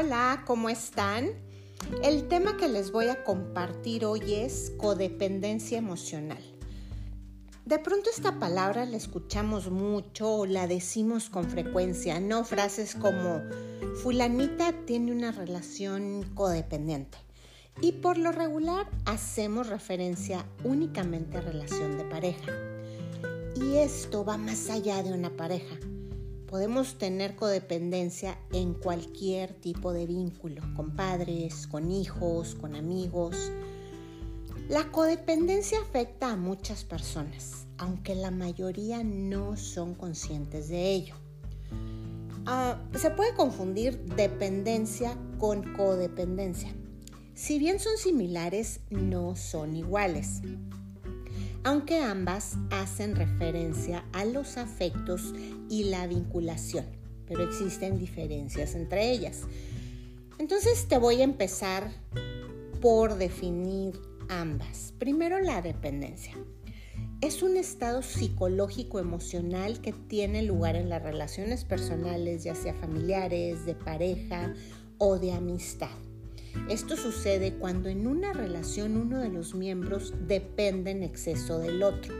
Hola, ¿cómo están? El tema que les voy a compartir hoy es codependencia emocional. De pronto esta palabra la escuchamos mucho o la decimos con frecuencia, no frases como fulanita tiene una relación codependiente. Y por lo regular hacemos referencia únicamente a relación de pareja. Y esto va más allá de una pareja. Podemos tener codependencia en cualquier tipo de vínculo, con padres, con hijos, con amigos. La codependencia afecta a muchas personas, aunque la mayoría no son conscientes de ello. Ah, se puede confundir dependencia con codependencia. Si bien son similares, no son iguales aunque ambas hacen referencia a los afectos y la vinculación, pero existen diferencias entre ellas. Entonces te voy a empezar por definir ambas. Primero la dependencia. Es un estado psicológico emocional que tiene lugar en las relaciones personales, ya sea familiares, de pareja o de amistad. Esto sucede cuando en una relación uno de los miembros depende en exceso del otro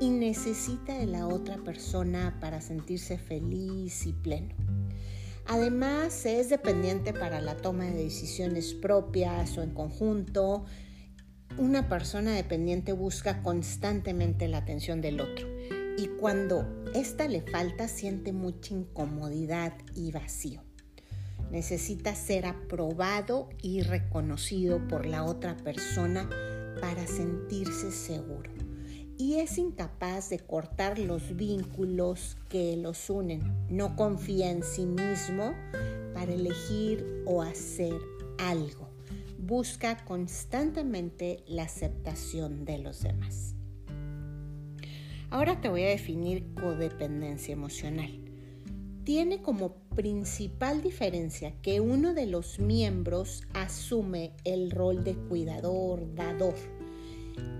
y necesita de la otra persona para sentirse feliz y pleno. Además, es dependiente para la toma de decisiones propias o en conjunto. Una persona dependiente busca constantemente la atención del otro y cuando ésta le falta siente mucha incomodidad y vacío necesita ser aprobado y reconocido por la otra persona para sentirse seguro. Y es incapaz de cortar los vínculos que los unen. No confía en sí mismo para elegir o hacer algo. Busca constantemente la aceptación de los demás. Ahora te voy a definir codependencia emocional tiene como principal diferencia que uno de los miembros asume el rol de cuidador, dador,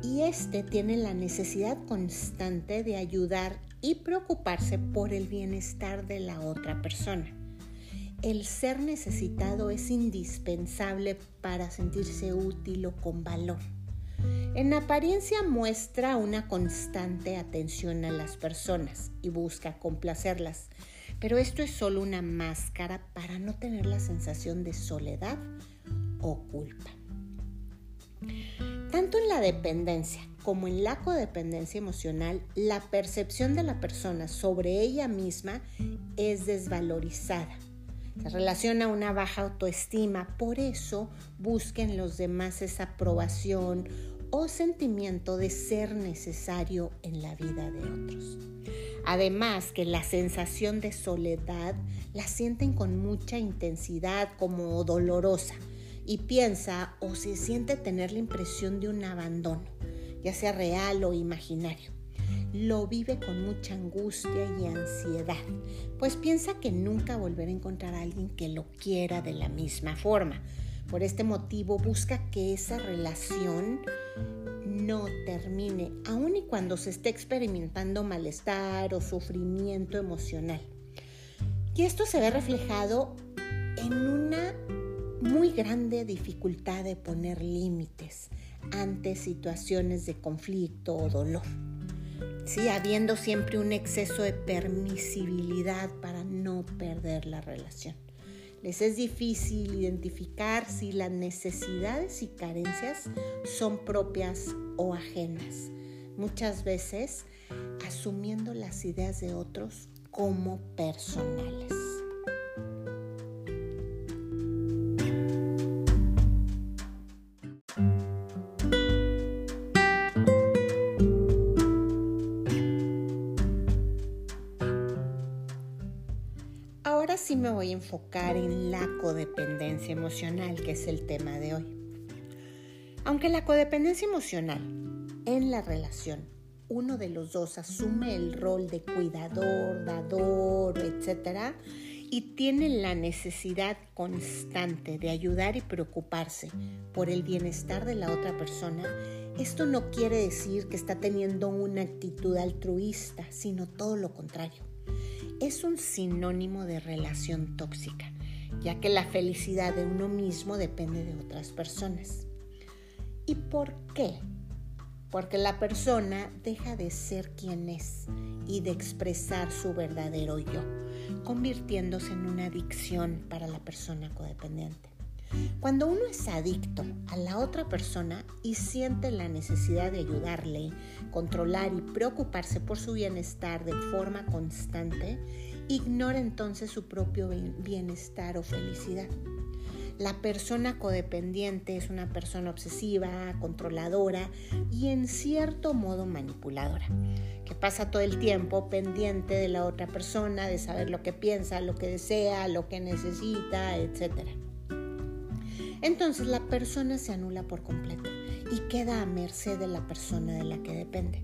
y este tiene la necesidad constante de ayudar y preocuparse por el bienestar de la otra persona. El ser necesitado es indispensable para sentirse útil o con valor. En apariencia muestra una constante atención a las personas y busca complacerlas, pero esto es solo una máscara para no tener la sensación de soledad o culpa. Tanto en la dependencia como en la codependencia emocional, la percepción de la persona sobre ella misma es desvalorizada. Se relaciona a una baja autoestima, por eso busquen los demás esa aprobación o sentimiento de ser necesario en la vida de otros. Además que la sensación de soledad la sienten con mucha intensidad como dolorosa y piensa o se siente tener la impresión de un abandono, ya sea real o imaginario. Lo vive con mucha angustia y ansiedad, pues piensa que nunca volverá a encontrar a alguien que lo quiera de la misma forma. Por este motivo busca que esa relación no termine, aun y cuando se esté experimentando malestar o sufrimiento emocional. Y esto se ve reflejado en una muy grande dificultad de poner límites ante situaciones de conflicto o dolor. Sí, habiendo siempre un exceso de permisibilidad para no perder la relación. Les es difícil identificar si las necesidades y carencias son propias o ajenas, muchas veces asumiendo las ideas de otros como personales. Me voy a enfocar en la codependencia emocional, que es el tema de hoy. Aunque la codependencia emocional en la relación, uno de los dos asume el rol de cuidador, dador, etc., y tiene la necesidad constante de ayudar y preocuparse por el bienestar de la otra persona, esto no quiere decir que está teniendo una actitud altruista, sino todo lo contrario. Es un sinónimo de relación tóxica ya que la felicidad de uno mismo depende de otras personas. ¿Y por qué? Porque la persona deja de ser quien es y de expresar su verdadero yo, convirtiéndose en una adicción para la persona codependiente. Cuando uno es adicto a la otra persona y siente la necesidad de ayudarle, controlar y preocuparse por su bienestar de forma constante, ignora entonces su propio bienestar o felicidad. La persona codependiente es una persona obsesiva, controladora y en cierto modo manipuladora, que pasa todo el tiempo pendiente de la otra persona, de saber lo que piensa, lo que desea, lo que necesita, etc. Entonces la persona se anula por completo y queda a merced de la persona de la que depende.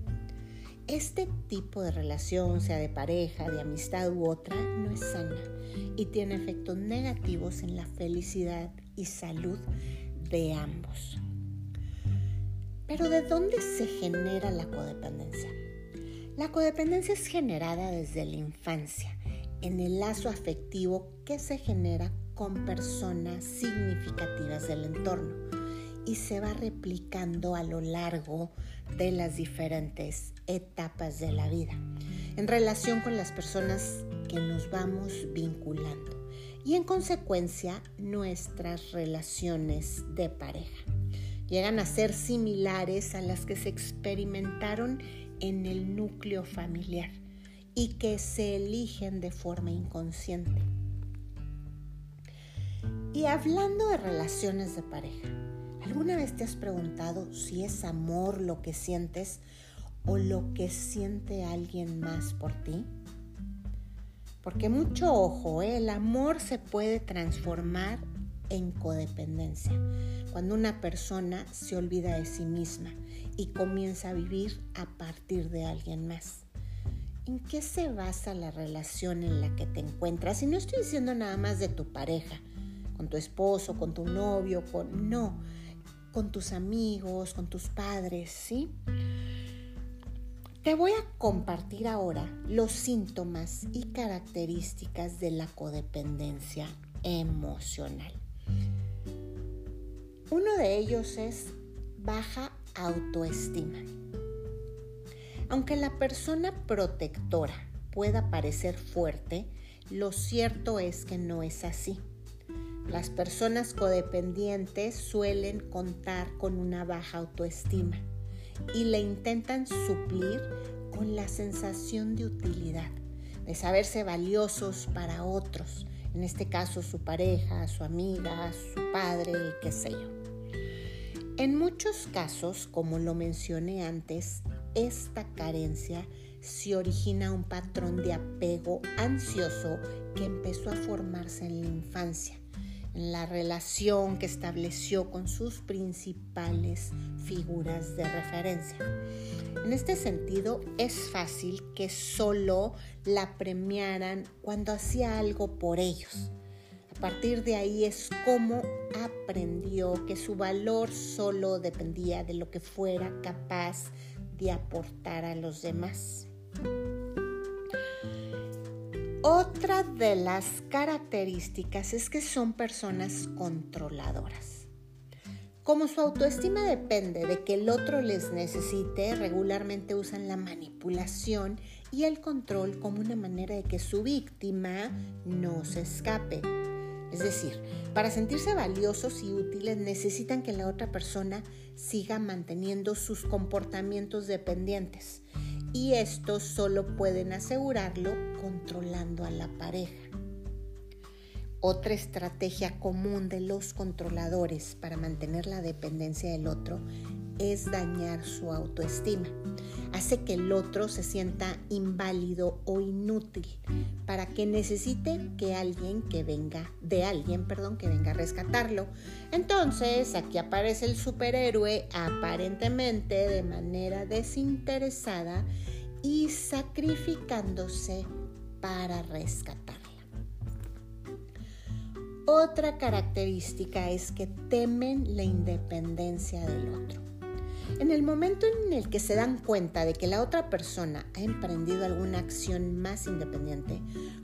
Este tipo de relación, sea de pareja, de amistad u otra, no es sana y tiene efectos negativos en la felicidad y salud de ambos. Pero ¿de dónde se genera la codependencia? La codependencia es generada desde la infancia, en el lazo afectivo que se genera con personas significativas del entorno y se va replicando a lo largo de las diferentes etapas de la vida en relación con las personas que nos vamos vinculando y en consecuencia nuestras relaciones de pareja. Llegan a ser similares a las que se experimentaron en el núcleo familiar y que se eligen de forma inconsciente. Y hablando de relaciones de pareja, ¿Alguna vez te has preguntado si es amor lo que sientes o lo que siente alguien más por ti? Porque mucho ojo, ¿eh? el amor se puede transformar en codependencia cuando una persona se olvida de sí misma y comienza a vivir a partir de alguien más. ¿En qué se basa la relación en la que te encuentras? Y no estoy diciendo nada más de tu pareja, con tu esposo, con tu novio, con... No, con tus amigos, con tus padres, ¿sí? Te voy a compartir ahora los síntomas y características de la codependencia emocional. Uno de ellos es baja autoestima. Aunque la persona protectora pueda parecer fuerte, lo cierto es que no es así. Las personas codependientes suelen contar con una baja autoestima y le intentan suplir con la sensación de utilidad, de saberse valiosos para otros, en este caso su pareja, su amiga, su padre, qué sé yo. En muchos casos, como lo mencioné antes, esta carencia se origina un patrón de apego ansioso que empezó a formarse en la infancia en la relación que estableció con sus principales figuras de referencia. En este sentido, es fácil que solo la premiaran cuando hacía algo por ellos. A partir de ahí es como aprendió que su valor solo dependía de lo que fuera capaz de aportar a los demás. Otra de las características es que son personas controladoras. Como su autoestima depende de que el otro les necesite, regularmente usan la manipulación y el control como una manera de que su víctima no se escape. Es decir, para sentirse valiosos y útiles necesitan que la otra persona siga manteniendo sus comportamientos dependientes y estos solo pueden asegurarlo controlando a la pareja. Otra estrategia común de los controladores para mantener la dependencia del otro es dañar su autoestima. Hace que el otro se sienta inválido o inútil para que necesite que alguien que venga, de alguien, perdón, que venga a rescatarlo. Entonces, aquí aparece el superhéroe aparentemente de manera desinteresada y sacrificándose para rescatarla. Otra característica es que temen la independencia del otro. En el momento en el que se dan cuenta de que la otra persona ha emprendido alguna acción más independiente,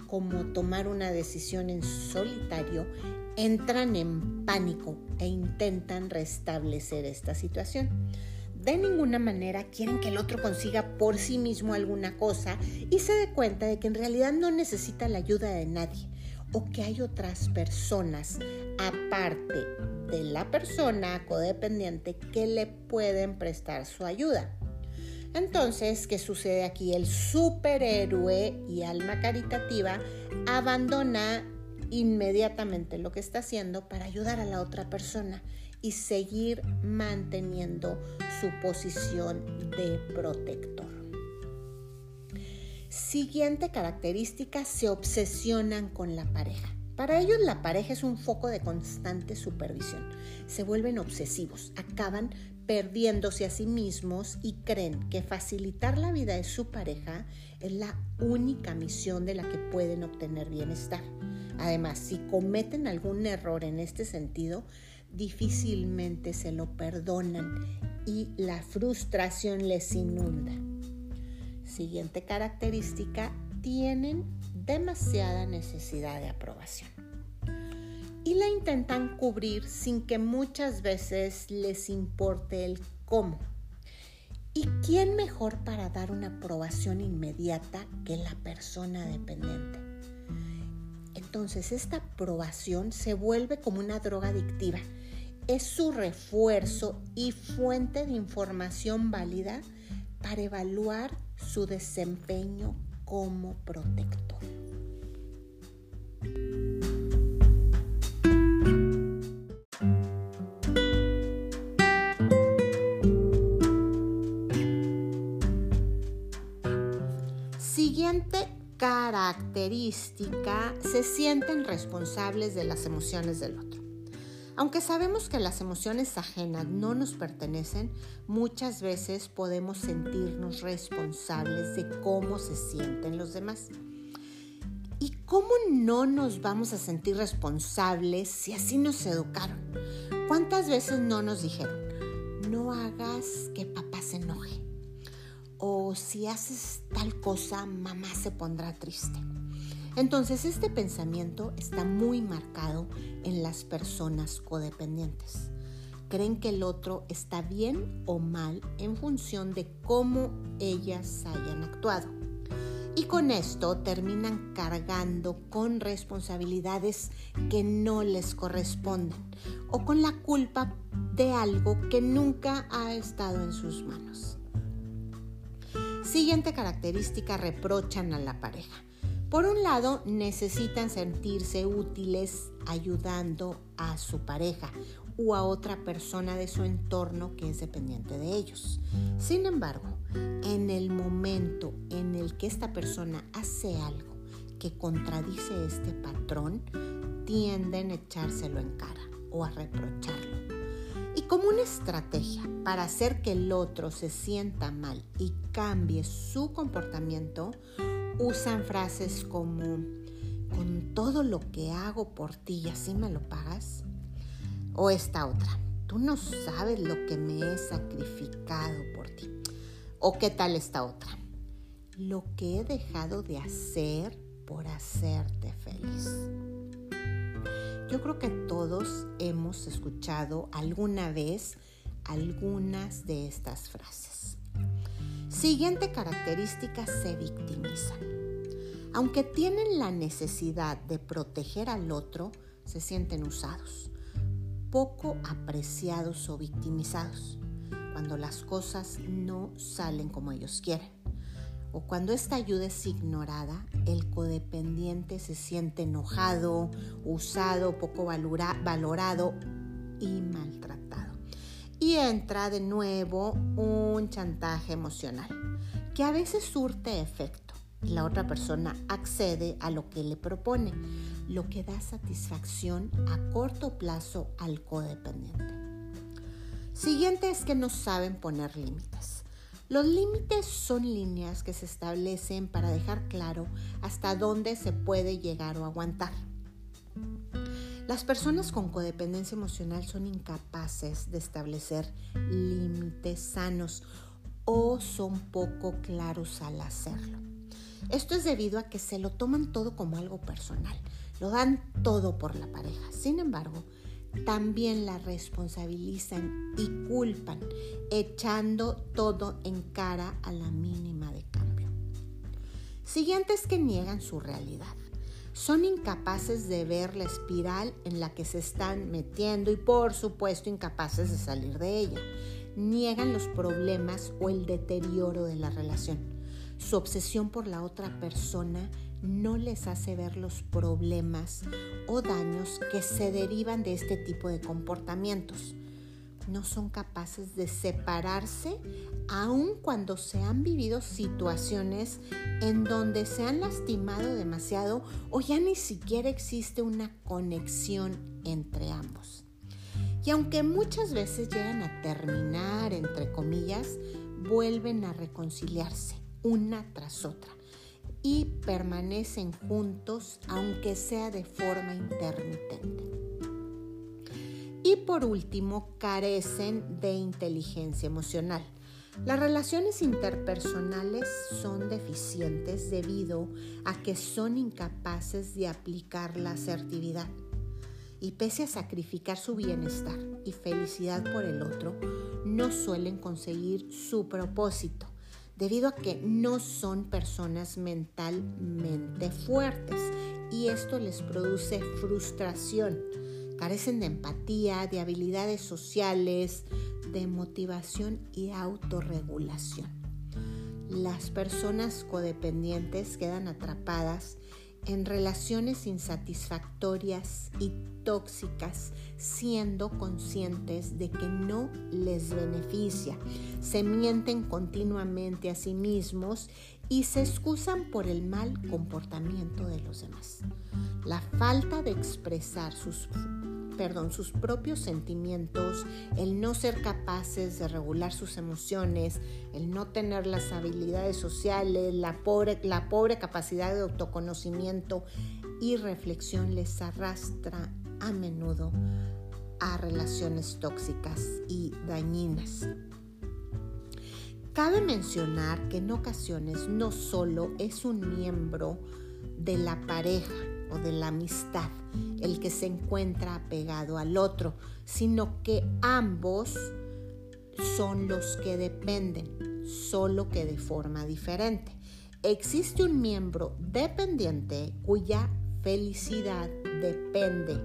como tomar una decisión en solitario, entran en pánico e intentan restablecer esta situación. De ninguna manera quieren que el otro consiga por sí mismo alguna cosa y se dé cuenta de que en realidad no necesita la ayuda de nadie o que hay otras personas aparte de la persona codependiente que le pueden prestar su ayuda. Entonces, ¿qué sucede aquí? El superhéroe y alma caritativa abandona inmediatamente lo que está haciendo para ayudar a la otra persona y seguir manteniendo su posición de protector. Siguiente característica, se obsesionan con la pareja. Para ellos la pareja es un foco de constante supervisión. Se vuelven obsesivos, acaban perdiéndose a sí mismos y creen que facilitar la vida de su pareja es la única misión de la que pueden obtener bienestar. Además, si cometen algún error en este sentido, difícilmente se lo perdonan y la frustración les inunda. Siguiente característica, tienen demasiada necesidad de aprobación. Y la intentan cubrir sin que muchas veces les importe el cómo. ¿Y quién mejor para dar una aprobación inmediata que la persona dependiente? Entonces esta aprobación se vuelve como una droga adictiva. Es su refuerzo y fuente de información válida para evaluar su desempeño como protector. Característica, se sienten responsables de las emociones del otro. Aunque sabemos que las emociones ajenas no nos pertenecen, muchas veces podemos sentirnos responsables de cómo se sienten los demás. ¿Y cómo no nos vamos a sentir responsables si así nos educaron? ¿Cuántas veces no nos dijeron, no hagas que papá se enoje? O si haces tal cosa, mamá se pondrá triste. Entonces este pensamiento está muy marcado en las personas codependientes. Creen que el otro está bien o mal en función de cómo ellas hayan actuado. Y con esto terminan cargando con responsabilidades que no les corresponden o con la culpa de algo que nunca ha estado en sus manos. Siguiente característica, reprochan a la pareja. Por un lado, necesitan sentirse útiles ayudando a su pareja o a otra persona de su entorno que es dependiente de ellos. Sin embargo, en el momento en el que esta persona hace algo que contradice este patrón, tienden a echárselo en cara o a reprocharlo. Y como una estrategia para hacer que el otro se sienta mal y cambie su comportamiento, usan frases como, con todo lo que hago por ti y así me lo pagas. O esta otra, tú no sabes lo que me he sacrificado por ti. O qué tal esta otra, lo que he dejado de hacer por hacerte feliz. Yo creo que todos hemos escuchado alguna vez algunas de estas frases. Siguiente característica, se victimizan. Aunque tienen la necesidad de proteger al otro, se sienten usados, poco apreciados o victimizados, cuando las cosas no salen como ellos quieren. O cuando esta ayuda es ignorada, el codependiente se siente enojado, usado, poco valorado y maltratado y entra de nuevo un chantaje emocional que a veces surte efecto la otra persona accede a lo que le propone, lo que da satisfacción a corto plazo al codependiente. Siguiente es que no saben poner límites. Los límites son líneas que se establecen para dejar claro hasta dónde se puede llegar o aguantar. Las personas con codependencia emocional son incapaces de establecer límites sanos o son poco claros al hacerlo. Esto es debido a que se lo toman todo como algo personal, lo dan todo por la pareja. Sin embargo, también la responsabilizan y culpan, echando todo en cara a la mínima de cambio. Siguientes que niegan su realidad. Son incapaces de ver la espiral en la que se están metiendo y por supuesto incapaces de salir de ella. Niegan los problemas o el deterioro de la relación. Su obsesión por la otra persona no les hace ver los problemas o daños que se derivan de este tipo de comportamientos. No son capaces de separarse aun cuando se han vivido situaciones en donde se han lastimado demasiado o ya ni siquiera existe una conexión entre ambos. Y aunque muchas veces llegan a terminar, entre comillas, vuelven a reconciliarse una tras otra y permanecen juntos aunque sea de forma intermitente. Y por último, carecen de inteligencia emocional. Las relaciones interpersonales son deficientes debido a que son incapaces de aplicar la asertividad. Y pese a sacrificar su bienestar y felicidad por el otro, no suelen conseguir su propósito debido a que no son personas mentalmente fuertes y esto les produce frustración. Carecen de empatía, de habilidades sociales, de motivación y autorregulación. Las personas codependientes quedan atrapadas en relaciones insatisfactorias y tóxicas, siendo conscientes de que no les beneficia. Se mienten continuamente a sí mismos y se excusan por el mal comportamiento de los demás. La falta de expresar sus perdón, sus propios sentimientos, el no ser capaces de regular sus emociones, el no tener las habilidades sociales, la pobre, la pobre capacidad de autoconocimiento y reflexión les arrastra a menudo a relaciones tóxicas y dañinas. Cabe mencionar que en ocasiones no solo es un miembro de la pareja o de la amistad el que se encuentra apegado al otro, sino que ambos son los que dependen, solo que de forma diferente. Existe un miembro dependiente cuya felicidad depende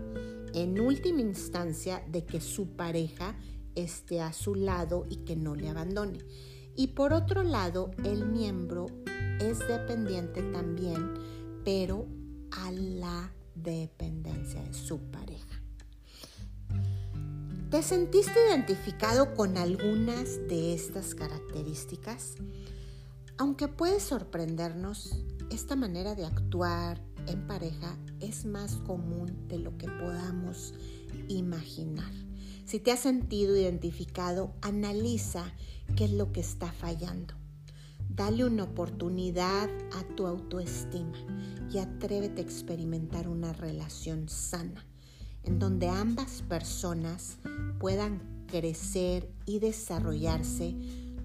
en última instancia de que su pareja esté a su lado y que no le abandone. Y por otro lado, el miembro es dependiente también, pero a la dependencia de su pareja. ¿Te sentiste identificado con algunas de estas características? Aunque puede sorprendernos, esta manera de actuar en pareja es más común de lo que podamos imaginar. Si te has sentido identificado, analiza qué es lo que está fallando. Dale una oportunidad a tu autoestima y atrévete a experimentar una relación sana, en donde ambas personas puedan crecer y desarrollarse,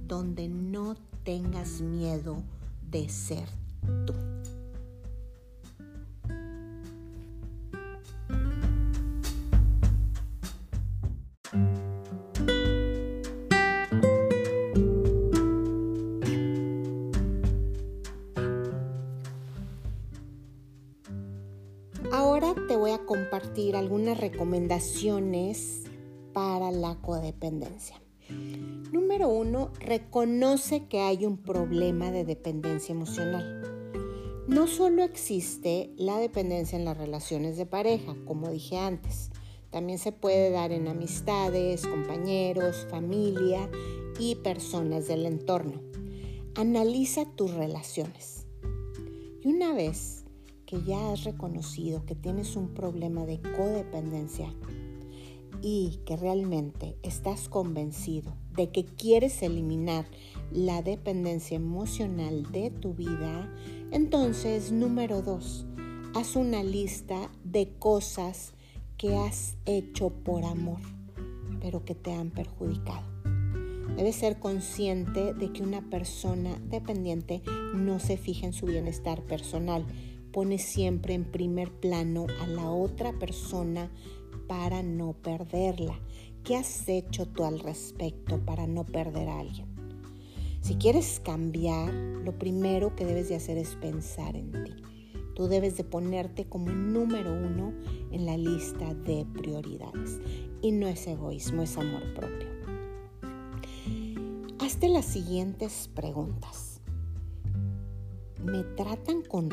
donde no tengas miedo de ser tú. Recomendaciones para la codependencia. Número uno, reconoce que hay un problema de dependencia emocional. No solo existe la dependencia en las relaciones de pareja, como dije antes, también se puede dar en amistades, compañeros, familia y personas del entorno. Analiza tus relaciones. Y una vez que ya has reconocido que tienes un problema de codependencia y que realmente estás convencido de que quieres eliminar la dependencia emocional de tu vida, entonces número dos, haz una lista de cosas que has hecho por amor, pero que te han perjudicado. Debes ser consciente de que una persona dependiente no se fija en su bienestar personal, pone siempre en primer plano a la otra persona para no perderla. ¿Qué has hecho tú al respecto para no perder a alguien? Si quieres cambiar, lo primero que debes de hacer es pensar en ti. Tú debes de ponerte como número uno en la lista de prioridades. Y no es egoísmo, es amor propio. Hazte las siguientes preguntas. ¿Me tratan con,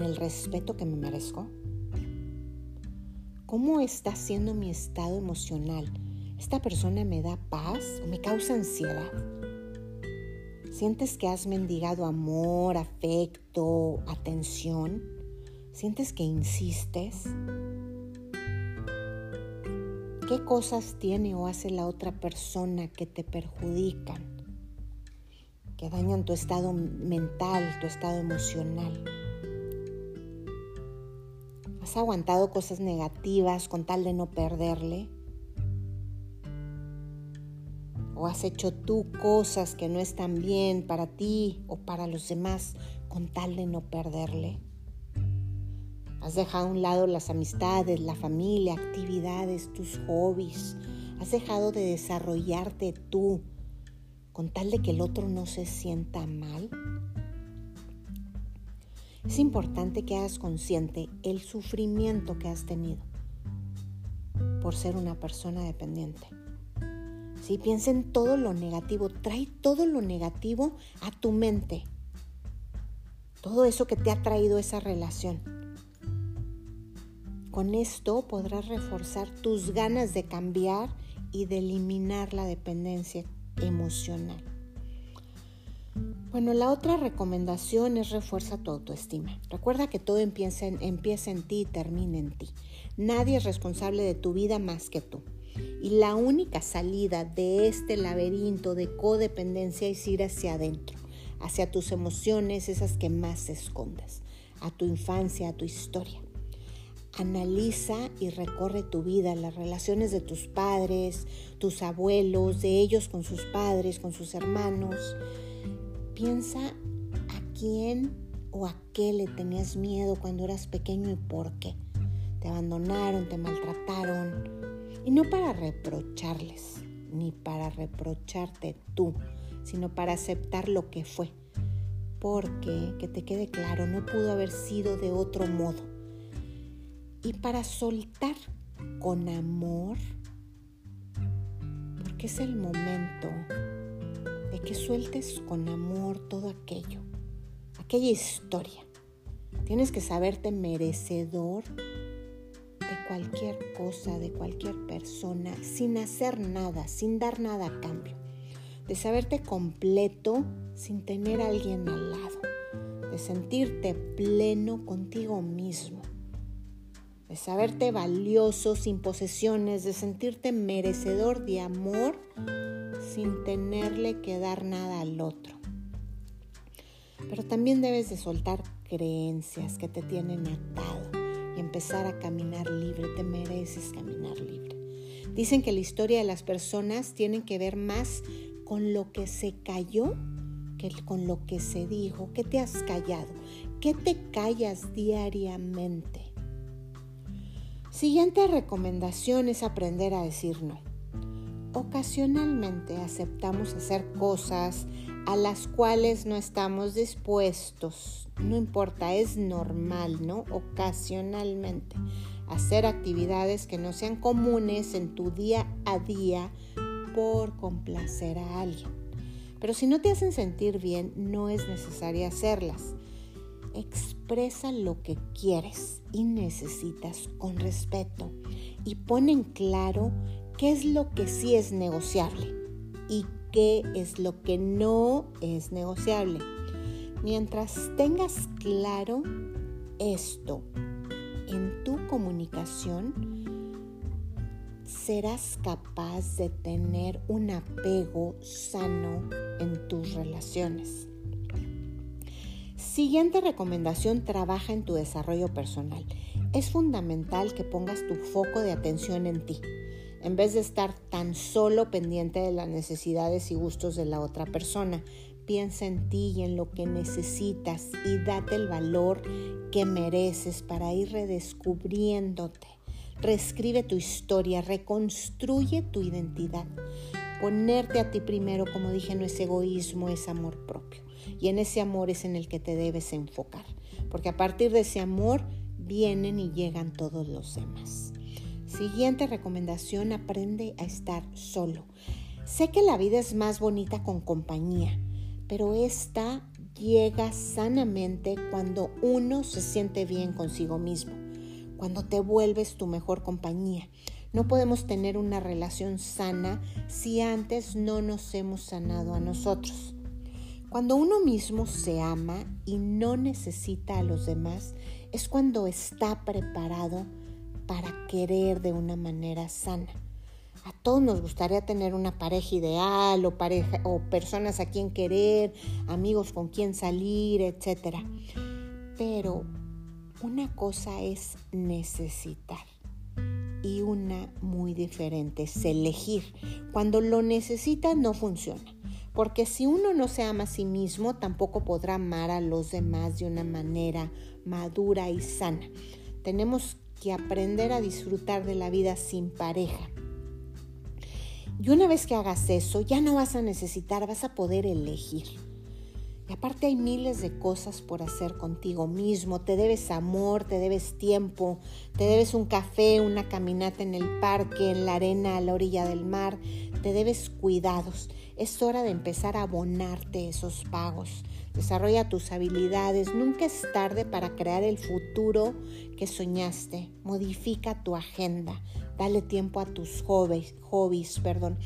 el respeto que me merezco? ¿Cómo está siendo mi estado emocional? ¿Esta persona me da paz o me causa ansiedad? ¿Sientes que has mendigado amor, afecto, atención? ¿Sientes que insistes? ¿Qué cosas tiene o hace la otra persona que te perjudican? Que dañan tu estado mental, tu estado emocional. ¿Has aguantado cosas negativas con tal de no perderle? ¿O has hecho tú cosas que no están bien para ti o para los demás con tal de no perderle? Has dejado a un lado las amistades, la familia, actividades, tus hobbies. Has dejado de desarrollarte tú con tal de que el otro no se sienta mal. Es importante que hagas consciente el sufrimiento que has tenido por ser una persona dependiente. Si piensa en todo lo negativo, trae todo lo negativo a tu mente. Todo eso que te ha traído esa relación. Con esto podrás reforzar tus ganas de cambiar y de eliminar la dependencia emocional. Bueno, la otra recomendación es refuerza tu autoestima. Recuerda que todo empieza en, empieza en ti y termina en ti. Nadie es responsable de tu vida más que tú. Y la única salida de este laberinto de codependencia es ir hacia adentro, hacia tus emociones, esas que más escondes, a tu infancia, a tu historia. Analiza y recorre tu vida, las relaciones de tus padres, tus abuelos, de ellos con sus padres, con sus hermanos. Piensa a quién o a qué le tenías miedo cuando eras pequeño y por qué. Te abandonaron, te maltrataron. Y no para reprocharles, ni para reprocharte tú, sino para aceptar lo que fue. Porque, que te quede claro, no pudo haber sido de otro modo y para soltar con amor, porque es el momento de que sueltes con amor todo aquello, aquella historia. Tienes que saberte merecedor de cualquier cosa, de cualquier persona, sin hacer nada, sin dar nada a cambio. De saberte completo sin tener a alguien al lado. De sentirte pleno contigo mismo de saberte valioso sin posesiones, de sentirte merecedor de amor sin tenerle que dar nada al otro. Pero también debes de soltar creencias que te tienen atado y empezar a caminar libre. Te mereces caminar libre. Dicen que la historia de las personas tiene que ver más con lo que se cayó que con lo que se dijo. ¿Qué te has callado? ¿Qué te callas diariamente? Siguiente recomendación es aprender a decir no. Ocasionalmente aceptamos hacer cosas a las cuales no estamos dispuestos. No importa, es normal, ¿no? Ocasionalmente. Hacer actividades que no sean comunes en tu día a día por complacer a alguien. Pero si no te hacen sentir bien, no es necesario hacerlas expresa lo que quieres y necesitas con respeto y pon en claro qué es lo que sí es negociable y qué es lo que no es negociable. Mientras tengas claro esto en tu comunicación, serás capaz de tener un apego sano en tus relaciones. Siguiente recomendación, trabaja en tu desarrollo personal. es fundamental que pongas tu foco de atención en ti, en vez de estar tan solo pendiente de las necesidades y gustos de la otra persona. Piensa en ti y en lo que necesitas y date el valor que mereces para ir redescubriéndote. Reescribe tu historia, reconstruye tu identidad. Ponerte a ti primero, como dije, no es egoísmo, es amor propio. Y en ese amor es en el que te debes enfocar, porque a partir de ese amor vienen y llegan todos los demás. Siguiente recomendación, aprende a estar solo. Sé que la vida es más bonita con compañía, pero esta llega sanamente cuando uno se siente bien consigo mismo, cuando te vuelves tu mejor compañía. No podemos tener una relación sana si antes no nos hemos sanado a nosotros. Cuando uno mismo se ama y no necesita a los demás, es cuando está preparado para querer de una manera sana. A todos nos gustaría tener una pareja ideal o, pareja, o personas a quien querer, amigos con quien salir, etc. Pero una cosa es necesitar y una muy diferente es elegir. Cuando lo necesitas no funciona, porque si uno no se ama a sí mismo, tampoco podrá amar a los demás de una manera madura y sana. Tenemos que aprender a disfrutar de la vida sin pareja y una vez que hagas eso, ya no vas a necesitar, vas a poder elegir. Y aparte hay miles de cosas por hacer contigo mismo. Te debes amor, te debes tiempo, te debes un café, una caminata en el parque, en la arena, a la orilla del mar. Te debes cuidados. Es hora de empezar a abonarte esos pagos. Desarrolla tus habilidades. Nunca es tarde para crear el futuro que soñaste. Modifica tu agenda. Dale tiempo a tus hobbies, hobbies, perdón.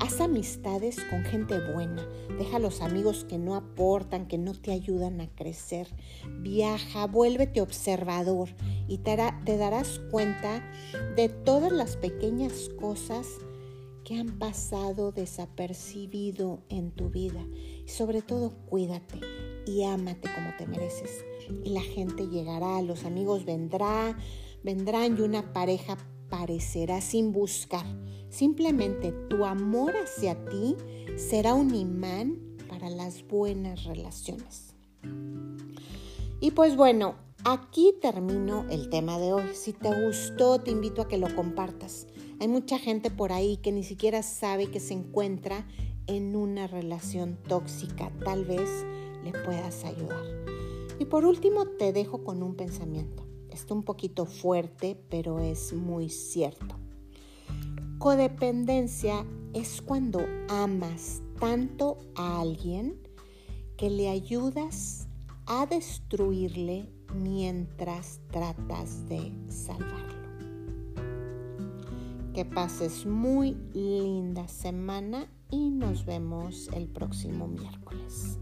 Haz amistades con gente buena. Deja los amigos que no aportan, que no te ayudan a crecer. Viaja, vuélvete observador y te, te darás cuenta de todas las pequeñas cosas han pasado desapercibido en tu vida. Y sobre todo, cuídate y ámate como te mereces. Y la gente llegará, los amigos vendrá, vendrán y una pareja parecerá sin buscar. Simplemente tu amor hacia ti será un imán para las buenas relaciones. Y pues bueno, aquí termino el tema de hoy. Si te gustó, te invito a que lo compartas. Hay mucha gente por ahí que ni siquiera sabe que se encuentra en una relación tóxica. Tal vez le puedas ayudar. Y por último, te dejo con un pensamiento. Está un poquito fuerte, pero es muy cierto. Codependencia es cuando amas tanto a alguien que le ayudas a destruirle mientras tratas de salvarlo. Que pases muy linda semana y nos vemos el próximo miércoles.